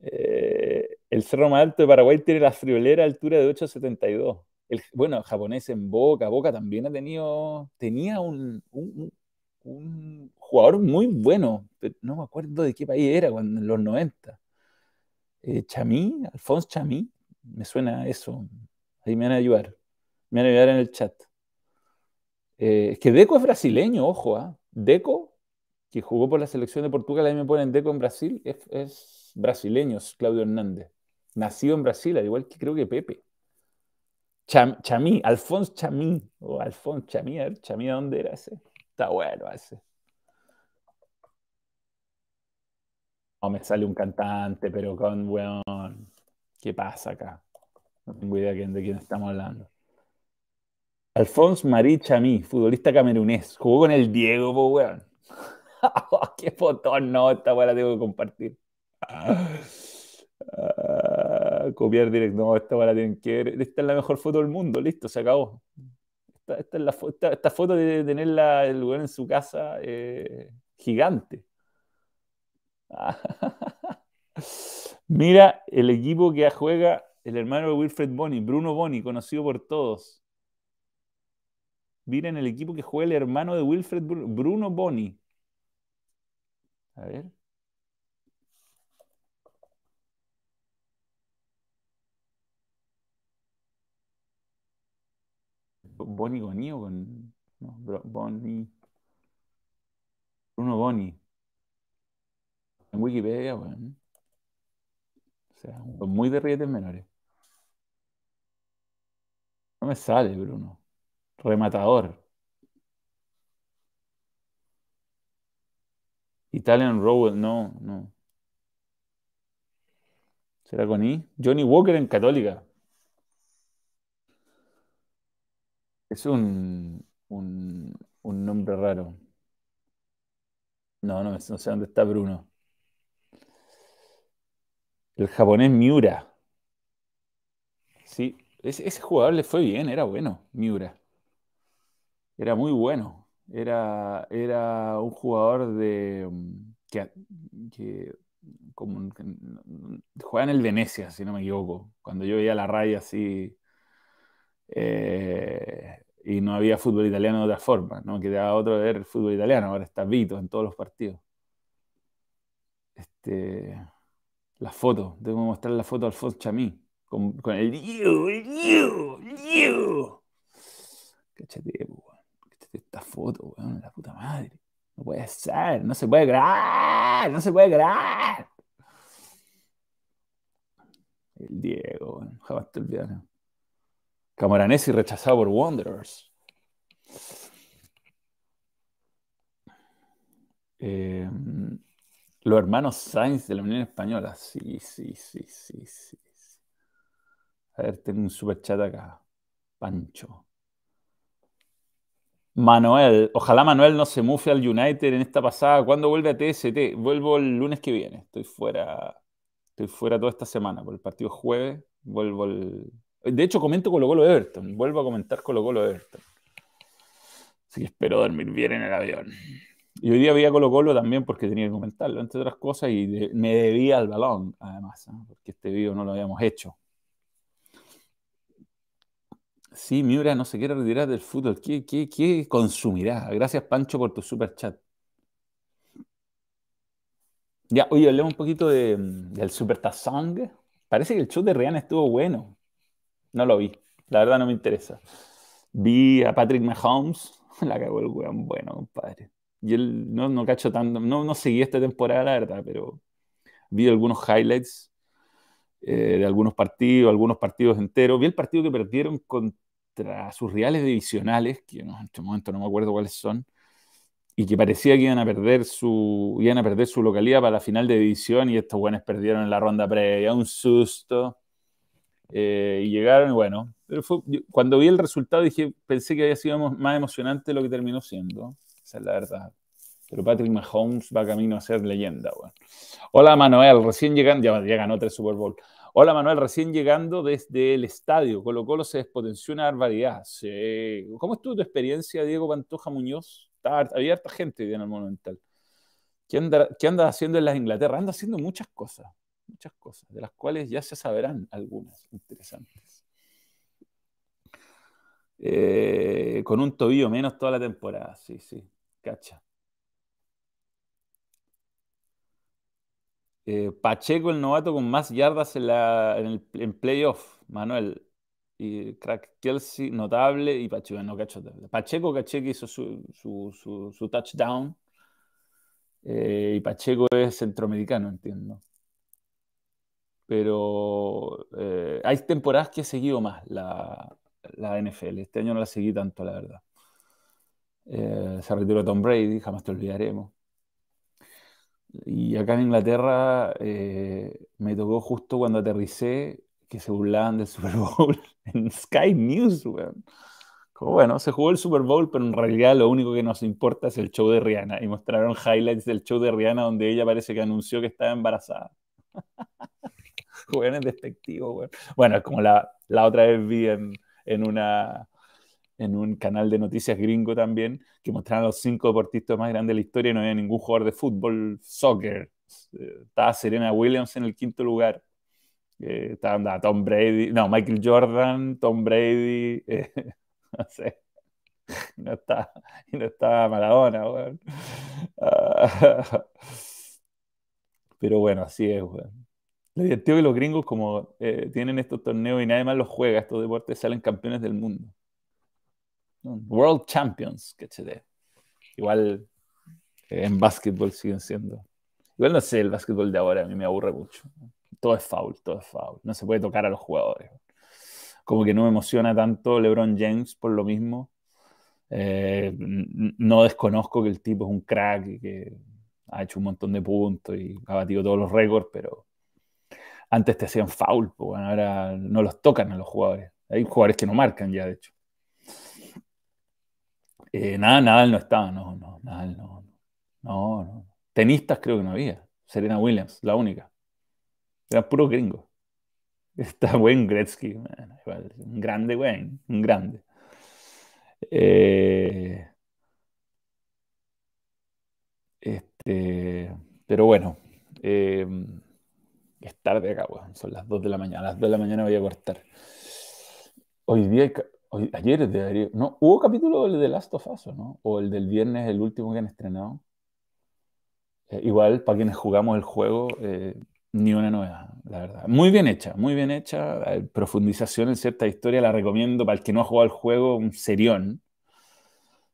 Eh, el cerro más alto de Paraguay tiene la friolera altura de 872 el, bueno, japonés en Boca, Boca también ha tenido, tenía un, jugador muy bueno, pero no me acuerdo de qué país era cuando, en los 90. Eh, Chamí, Alfonso Chamí, me suena eso. Ahí me van a ayudar. Me van a ayudar en el chat. Eh, es que Deco es brasileño, ojo, ¿ah? Deco que jugó por la selección de Portugal, ahí me ponen Deco en Brasil, es, brasileño, Claudio Hernández. Nacido en Brasil, al igual que creo que Pepe. Cham, Chamí, Alfonso Chamí, o Alfonso Chamí, a ver, Chamí, ¿dónde era ese? Está bueno ese. No me sale un cantante, pero con, weón, ¿qué pasa acá? No tengo idea de quién estamos hablando. Alfonso Marí Chamí, futbolista camerunés. Jugó con el Diego, po, weón. ¡Qué fotón! No, esta weá la tengo que compartir. Copiar directo. No, esta la tienen que ver. Esta es la mejor foto del mundo. Listo, se acabó. Esta, es la esta, foto de tenerla el weón en su casa eh, gigante. Mira el equipo que juega el hermano de Wilfred Boni, Bruno Boni, conocido por todos. Miren el equipo que juega el hermano de Wilfred Bruno Boni. A ver. Boni con o con. No, Boni. Bruno Boni. En Wikipedia, bueno. O sea, muy de rietes menores. No me sale, Bruno. Rematador. Italian Rowell, no, no. ¿Será con I? Johnny Walker en Católica. Es un, un, nombre raro. No, no, no sé dónde está Bruno. El japonés Miura. Sí, ese, jugador le fue bien, era bueno, Miura. Era muy bueno. Era, era un jugador de mm, que, que como juega en el Venecia, si no me equivoco. Cuando yo veía la raya así eh, y no había fútbol italiano de otra forma, ¿no? Quedaba otro ver el fútbol italiano, ahora está Vito en todos los partidos. Este, la foto, tengo que mostrar la foto de Alfonso Chamí con, con el Cachate, esta foto, weón, la puta madre. No puede ser, no se puede grabar, no se puede grabar. El Diego, weón, jamás te olvidaré. Camoranesi rechazado por Wanderers. Eh, los hermanos Sainz de la Unión Española. Sí, sí, sí, sí, sí. A ver, tengo un super chat acá. Pancho. Manuel, ojalá Manuel no se mufe al United en esta pasada. ¿Cuándo vuelve a TST? Vuelvo el lunes que viene. Estoy fuera, estoy fuera toda esta semana por el partido jueves. Vuelvo el... De hecho, comento Colo Colo Everton. Vuelvo a comentar Colo Colo Everton. Así que espero dormir bien en el avión. Y hoy día había Colo Colo también porque tenía que comentarlo, entre otras cosas, y me debía al balón, además, porque este video no lo habíamos hecho. Sí, Miura no se quiere retirar del fútbol. ¿Qué, qué, consumirá? Gracias, Pancho, por tu super chat. Ya, oye, hablemos un poquito de, del Super Tazong. Parece que el show de Rihanna estuvo bueno. No lo vi. La verdad no me interesa. Vi a Patrick Mahomes. La cagó el weón bueno, compadre. Y él no, no cacho tanto. No, no seguí esta temporada, la verdad, pero vi algunos highlights eh, de algunos partidos, algunos partidos enteros. Vi el partido que perdieron con sus rivales divisionales, que en este momento no me acuerdo cuáles son, y que parecía que iban a perder su, iban a perder su localidad para la final de división y estos buenos perdieron en la ronda previa, un susto. Eh, y llegaron, y bueno, cuando vi el resultado dije, pensé que había sido más emocionante de lo que terminó siendo, esa es la verdad. Pero Patrick Mahomes va camino a ser leyenda. Hola Manuel, recién llegando, ya, ya ganó tres Super Bowl. Hola Manuel, recién llegando desde el estadio. Colo Colo se despotenció una barbaridad. ¿Cómo estuvo tu experiencia, Diego Pantoja Muñoz? había harta gente en el Monumental. ¿Qué anda, ¿Qué anda haciendo en las Inglaterra? Anda haciendo muchas cosas, muchas cosas, de las cuales ya se saberán algunas interesantes. Eh, con un tobillo menos toda la temporada, sí, sí, cacha. Eh, Pacheco, el novato con más yardas en, la, en, el, en playoff, Manuel. Y crack Kelsey, notable. Y Pacheco, no cacho. Pacheco, caché que hizo su, su, su, touchdown. Eh, y Pacheco es centroamericano, entiendo. Pero eh, hay temporadas que he seguido más la, la, NFL. Este año no la seguí tanto, la verdad. Eh, se retiró Tom Brady, jamás te olvidaremos. Y acá en Inglaterra me tocó justo cuando aterricé que se burlaban del Super Bowl en Sky News, weón. Como bueno, se jugó el Super Bowl, pero en realidad lo único que nos importa es el show de Rihanna. Y mostraron highlights del show de Rihanna donde ella parece que anunció que estaba embarazada. Juegan despectivo, güey. Bueno, es como la, la, otra vez vi en, en, una, en un canal de noticias gringo también, que mostraron los cinco deportistas más grandes de la historia y no había ningún jugador de fútbol, soccer. Estaba Serena Williams en el quinto lugar. Eh, estaba Tom Brady, no, Michael Jordan, Tom Brady. Eh, no sé. No está, no está Maradona, Pero bueno, así es, weón. Lo divertido que los gringos, como eh, tienen estos torneos y nadie más los juega, estos deportes salen campeones del mundo. World Champions, que Igual eh, en básquetbol siguen siendo. Igual no sé, el básquetbol de ahora a mí me aburre mucho. Todo es foul, todo es foul. No se puede tocar a los jugadores como que no me emociona tanto LeBron James por lo mismo. Eh, no desconozco que el tipo es un crack y que ha hecho un montón de puntos y ha batido todos los récords, pero antes te hacían foul, ahora no los tocan a los jugadores. Hay jugadores que no marcan ya, de hecho. Eh, nada, Nadal no estaba, no, no, Nadal no, no, no. Tenistas creo que no había. Serena Williams, la única. Eran puros gringos. Está Wayne Gretzky, un grande Wayne, un grande. Eh, este, pero bueno, eh, es tarde acá, son las 2 de la mañana. A las 2 de la mañana voy a cortar. Hoy día, hoy, ayer ¿no? ¿Hubo capítulo del de Last of Us, no? O el del viernes, el último que han estrenado. Eh, igual, para quienes jugamos el juego, ni una novedad, la verdad. Muy bien hecha, muy bien hecha. Profundización en cierta historia la recomiendo para el que no ha jugado el juego, un serión.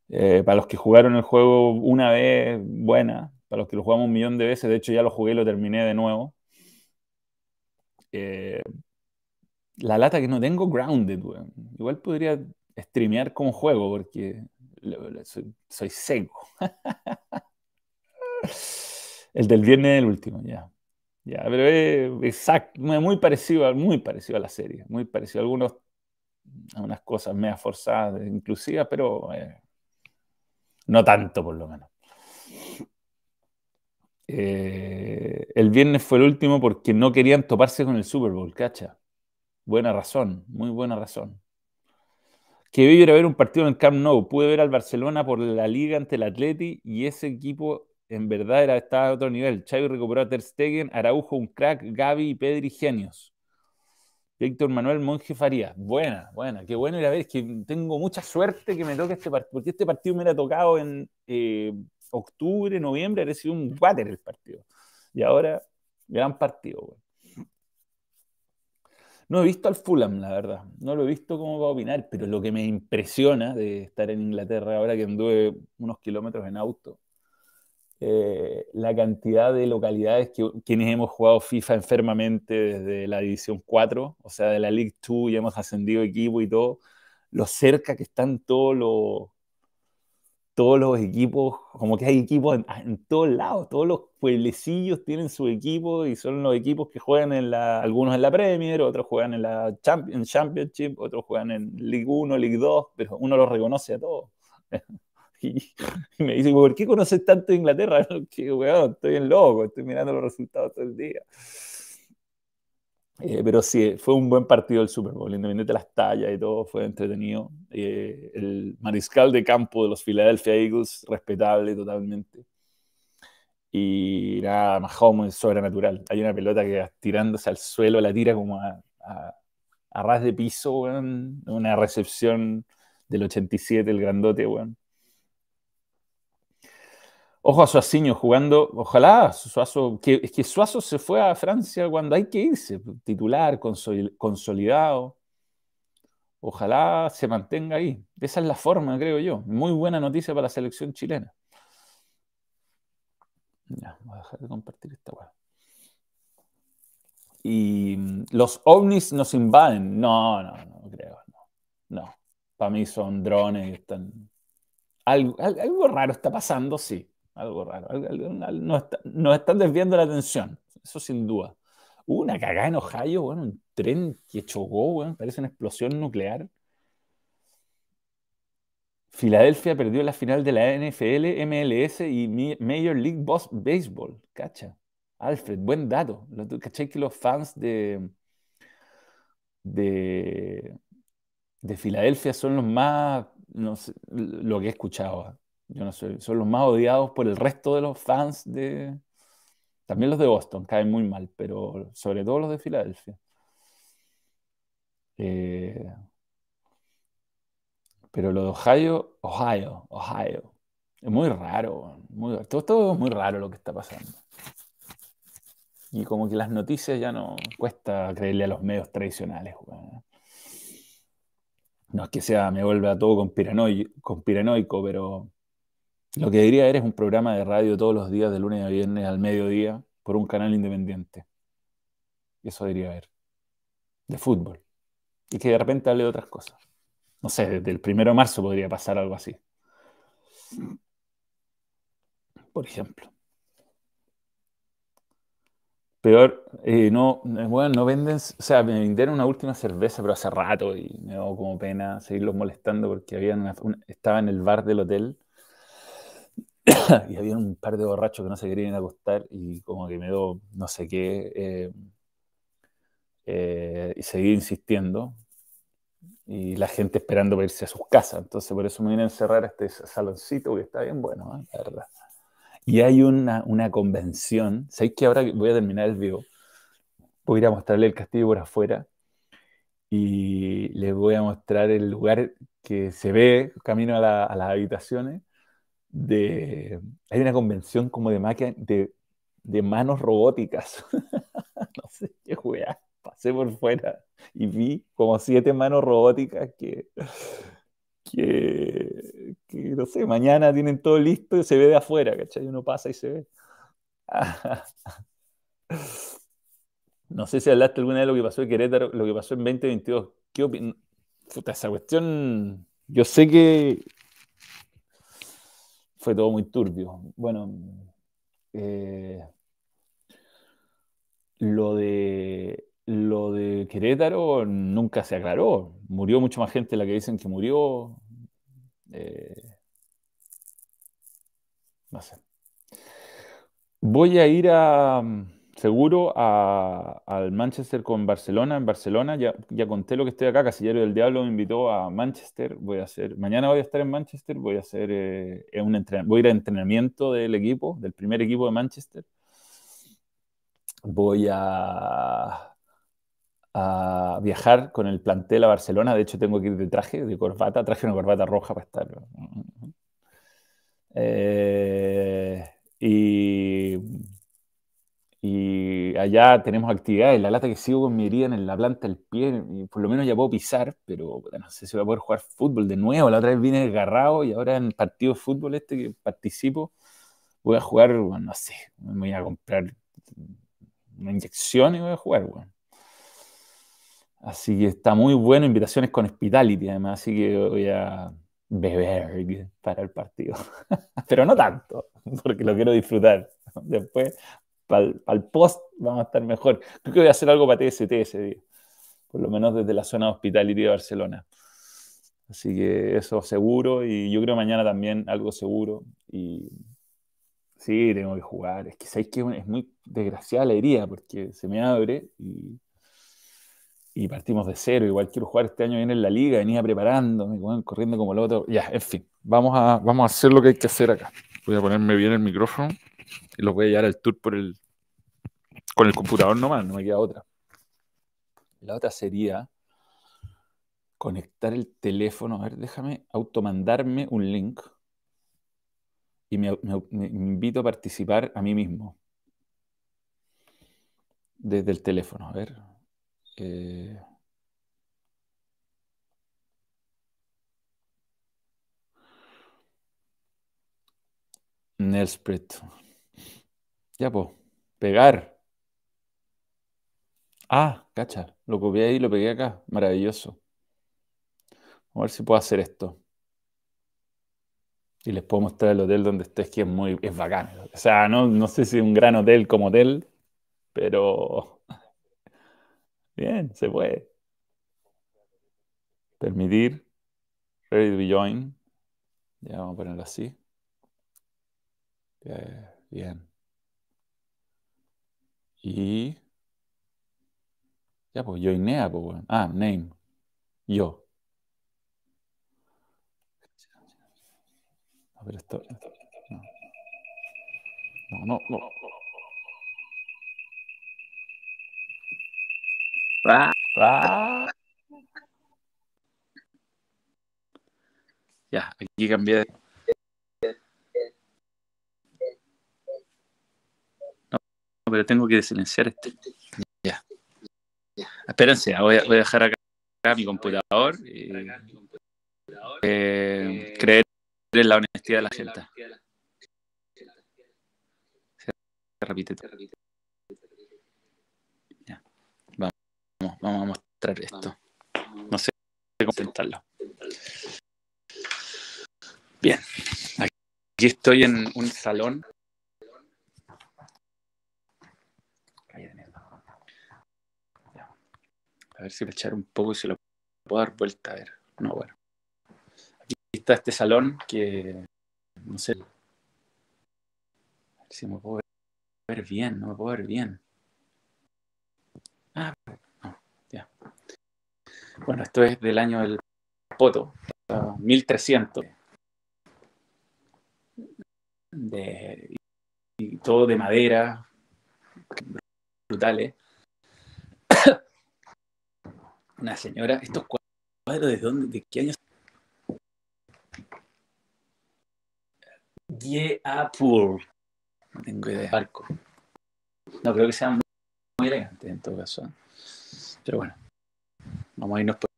Eh, para los que jugaron el juego una vez, buena. Para los que lo jugamos un millón de veces, de hecho ya lo jugué y lo terminé de nuevo. Eh, la lata que no tengo, Grounded, Igual podría streamear como juego porque soy, soy seco. el del viernes el último, ya. Ya, pero es exacto, muy parecido, muy parecido a la serie, muy parecido. Algunos, algunas cosas medio forzadas, inclusivas, pero eh, no tanto por lo menos. Eh, el viernes fue el último porque no querían toparse con el Super Bowl, ¿cacha? Buena razón, muy buena razón. Que ir a ver un partido en Camp Nou. Pude ver al Barcelona por la liga ante el Atleti y ese equipo en verdad era, estaba a otro nivel. Xavi recuperó a Ter Stegen, Araujo un crack, Gaby y Pedri genios. Víctor Manuel Monje Faría. Buena, buena, qué bueno ir a ver. Es que tengo mucha suerte que me toque este partido, porque este partido me era tocado en eh, octubre, noviembre, ha sido un water el partido. Y ahora, gran partido. No he visto al Fulham, la verdad. No lo he visto como va a opinar, pero lo que me impresiona de estar en Inglaterra ahora que anduve unos kilómetros en auto eh, la cantidad de localidades que quienes hemos jugado FIFA enfermamente desde la División 4, o sea, de la League 2 y hemos ascendido equipo y todo, lo cerca que están todos los, todos los equipos, como que hay equipos en, todos lados, todos los pueblecillos tienen su equipo y son los equipos que juegan en la, algunos en la Premier, otros juegan en la Championship, otros juegan en League 1, League 2, pero uno los reconoce a todos. Y, me dice, ¿por qué conoces tanto de Inglaterra? Que, weón, estoy en loco, estoy mirando los resultados todo el día. Eh, pero sí, fue un buen partido el Super Bowl, independientemente de las tallas y todo, fue entretenido. Eh, el mariscal de campo de los Philadelphia Eagles, respetable totalmente. Y nada, Mahomes sobrenatural. Hay una pelota que tirándose al suelo la tira como a, a, ras de piso, weón. Una recepción del 87, el grandote, weón. Ojo a Suaciño jugando, ojalá Suazo, que, es que Suazo se fue a Francia cuando hay que irse, titular, consolidado. Ojalá se mantenga ahí. Esa es la forma, creo yo. Muy buena noticia para la selección chilena. Ya, voy a dejar de compartir esta web. Y mm, los ovnis nos invaden. No, no, no creo. No. Para mí son drones y están. Algo, algo raro está pasando, sí. Algo raro. nos, están desviando la atención. Eso sin duda. Una cagada en Ohio, bueno, un tren que chocó, parece una explosión nuclear. Filadelfia perdió la final de la NFL, MLS y Major League Baseball. Cacha. Alfred, buen dato. ¿Cachai que los fans de, de, de Filadelfia son los más, no sé, lo que he escuchado, yo no sé, son los más odiados por el resto de los fans de... También los de Boston caen muy mal, pero sobre todo los de Filadelfia. Eh, pero lo de Ohio, Ohio, Ohio. Es muy raro, todo, todo es muy raro lo que está pasando. Y como que las noticias ya no cuesta creerle a los medios tradicionales. No es que sea, me vuelva todo conspiranoico, pero lo que diría eres un programa de radio todos los días, de lunes a viernes al mediodía, por un canal independiente. Eso diría ver. De fútbol. Y que de repente hable de otras cosas. No sé, desde el primero de marzo podría pasar algo así. Por ejemplo. Peor, eh, no, bueno, no venden, o sea, me vendieron una última cerveza, pero hace rato y me dio como pena seguirlos molestando porque habían estaba en el bar del hotel y había un par de borrachos que no se querían acostar y como que me dio no sé qué eh, eh, y seguí insistiendo y la gente esperando para irse a sus casas. Entonces por eso me vine a encerrar a este saloncito que está bien bueno, la verdad. Y hay una, una convención, ¿sabéis que ahora voy a terminar el video? Voy a ir a mostrarle el castillo por afuera y les voy a mostrar el lugar que se ve camino a, las habitaciones. De, hay una convención como de máquinas de, manos robóticas. no sé qué juega. Pasé por fuera y vi como siete manos robóticas que, que, no sé, mañana tienen todo listo y se ve de afuera, ¿cachai? Uno pasa y se ve. No sé si hablaste alguna vez de lo que pasó en Querétaro, lo que pasó en 2022. ¿Qué? Puta, esa cuestión, yo sé que fue todo muy turbio. Bueno, eh, lo de lo de Querétaro nunca se aclaró. Murió mucha más gente de la que dicen que murió. Eh, no sé. Voy a ir a, seguro al Manchester con Barcelona. En Barcelona ya, ya conté lo que estoy acá. Casillero del Diablo me invitó a Manchester. Voy a hacer, mañana voy a estar en Manchester. Voy a hacer eh, un voy a ir a entrenamiento del equipo, del primer equipo de Manchester. Voy a a viajar con el plantel a Barcelona. De hecho, tengo que ir de traje, de corbata. Traje una corbata roja para estar. Eh, y, y allá tenemos actividades. La lata que sigo con mi herida en la planta del pie, y por lo menos ya puedo pisar, pero no sé si voy a poder jugar fútbol de nuevo. La otra vez vine desgarrado y ahora en el partido de fútbol este que participo, voy a jugar, bueno, no sé, me voy a comprar una inyección y voy a jugar, bueno. Así que está muy bueno, invitaciones con Hospitality además, así que voy a beber para el partido. Pero no tanto, porque lo quiero disfrutar. Después, para post, vamos a estar mejor. Creo que voy a hacer algo para TST ese día, por lo menos desde la zona de Hospitality de Barcelona. Así que eso seguro, y yo creo mañana también algo seguro. Y sí, tengo que jugar. Es que sabéis que es muy desgraciada la herida, porque se me abre y partimos de cero. Igual quiero jugar este año bien en la liga, venía preparándome, corriendo como el otro. Ya, en fin, vamos a, vamos a hacer lo que hay que hacer acá. Voy a ponerme bien el micrófono y lo voy a llevar al tour por el, con el computador nomás, no me queda otra. La otra sería conectar el teléfono. A ver, déjame automandarme un link y me, invito a participar a mí mismo desde el teléfono. A ver, eh, Nelsprit. Ya, pues. Pegar. Ah, cacha. Lo copié ahí y lo pegué acá. Maravilloso. A ver si puedo hacer esto. Y les puedo mostrar el hotel donde estés, que es muy, es bacán. O sea, no, no sé si un gran hotel como hotel, pero bien, se puede. Permitir. Ready to be joined. Ya vamos a ponerlo así. Eh, bien. Y. Ya, pues joinea, pues, bueno. Ah, name. Yo. A ver, esto. No, no, no. no. Ah, ya, aquí cambié. No, pero tengo que silenciar este. Espérense, voy a, voy a dejar acá, mi computador y eh, creer en la honestidad de la gente. Repite. Vamos, vamos a mostrar esto. No sé cómo intentarlo. Bien. Aquí estoy en un salón. Ay, de mierda. Ya. A ver si a echar un poco y se lo puedo dar vuelta. A ver. No, bueno. Aquí está este salón que no sé. A ver si me puedo ver bien. No me puedo ver bien. Ah, no, ya. Bueno, esto es del año del poto, ah, 1300. De, y todo de madera, brutales. Una señora, estos cuadros de dónde, de qué año? Yeapur. No tengo idea. Barco. No creo que sean muy elegantes en todo caso. Pero bueno, vamos a irnos por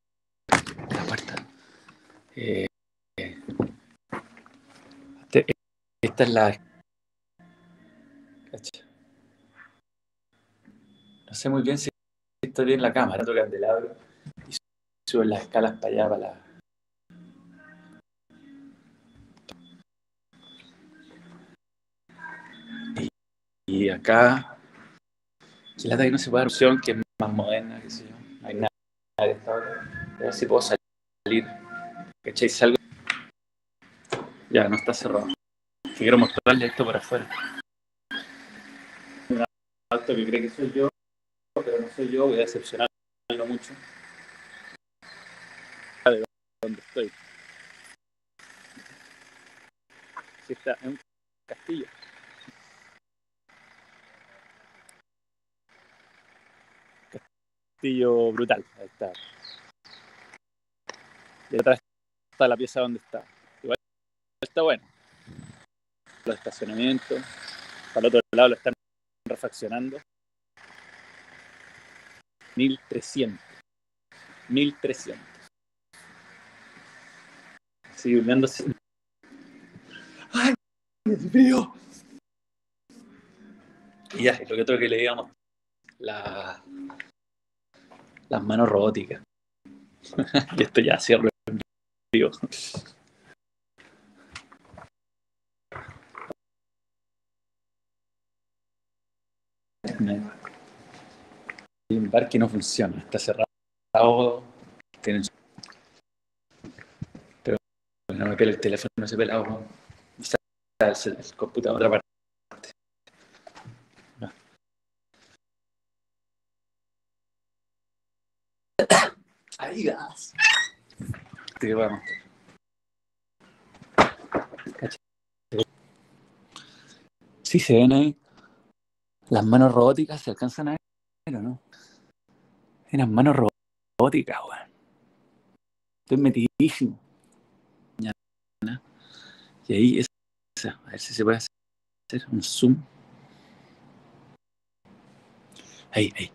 la puerta. Eh, este- esta es la. No sé muy bien si estoy bien en la cámara. Otro candelabro suben las escalas para allá, para la. Y, acá. Que lata que no se puede dar opción, que es más moderna, qué sé yo. No hay nada de esta hora. A ver si puedo salir. ¿Cachai? Salgo. Ya, no está cerrado. Que quiero mostrarle esto por afuera. Un auto que cree que soy yo, pero no soy yo, voy a decepcionarlo mucho. De dónde estoy. Sí, está en un castillo. Castillo brutal. Ahí está. Y atrás está la pieza donde está. Igual está bueno. Los estacionamientos. Para el otro lado lo están refaccionando. 1300. 1300. Humeándose. ¡Ay! ¡Me frío! Y ya, lo que otro que le digamos, la, las manos robóticas. y esto ya cierro el frío. Hay un bar que no funciona, está cerrado. Tienen... No me pela el teléfono, no se pela. o- Está el, el computador otra parte. No. Ahí vas. Te voy a mostrar. Cacha. Sí se ven ahí. Las manos robóticas se alcanzan a ver, ¿o no? Eran manos robóticas, weón. Estoy metidísimo. Y ahí, esa, a ver si se puede hacer un zoom. Ahí, ahí.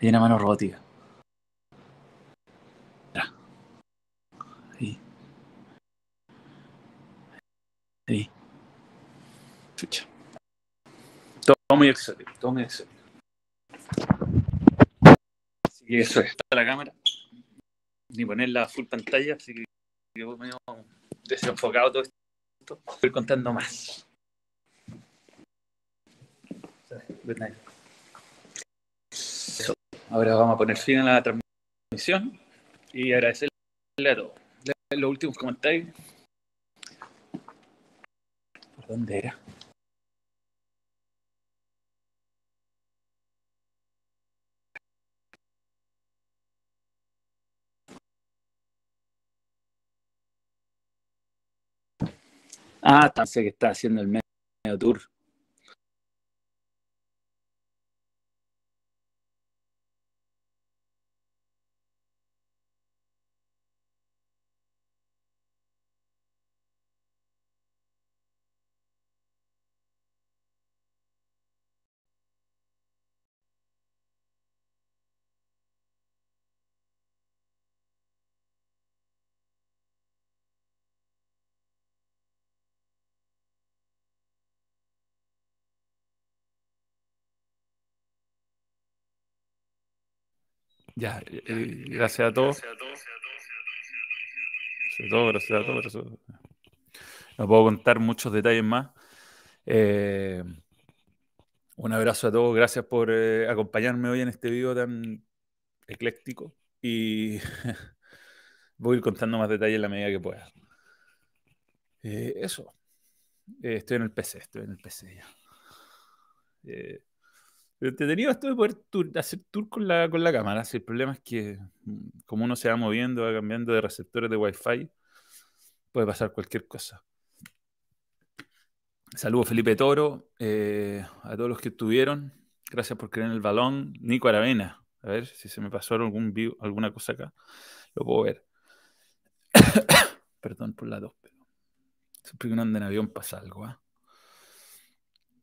Hay una mano robótica. Ahí. Ahí. Chucha. muy exótico, todo muy exótico. Así eso es, está la cámara. Ni ponerla full pantalla, así que desenfocado todo esto. Estoy contando más. Ahora vamos a poner fin a la transmisión y agradecerle a todos. Los últimos comentarios. ¿Por dónde era? Ah, sé que está haciendo el medio tour. Ya, eh, gracias a todos. Gracias a todos, gracias a todos. No puedo contar muchos detalles más. Eh, un abrazo a todos, gracias por eh, acompañarme hoy en este video tan ecléctico y voy a ir contando más detalles en la medida que pueda. eso. estoy en el PC, estoy en el PC ya. Entretenido esto de poder hacer tour con la, con la cámara. el problema es que, mm, como uno se va moviendo, va cambiando de receptores de Wi-Fi, puede pasar cualquier cosa. Saludos Felipe Toro, eh, a todos los que estuvieron. Gracias por creer en el balón. Nico Aravena. A ver si se me pasó algún alguna cosa acá. Lo puedo ver. Perdón por la dos, pero siempre que uno anda en avión pasa algo. ¿ah?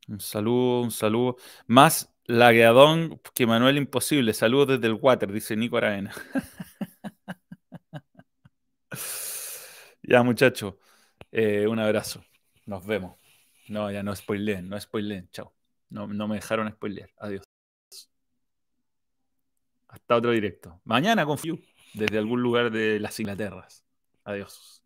Un saludo, un saludo. Más Lagueadón que Manuel Imposible. Saludos desde el water, dice Nico Aravena. ya, muchachos. Eh, un abrazo. Nos vemos. No, ya no spoileen, no spoileen. Chao. No, no me dejaron spoilear. Adiós. Hasta otro directo. Mañana con Fiu, desde algún lugar de las Inglaterras. Adiós.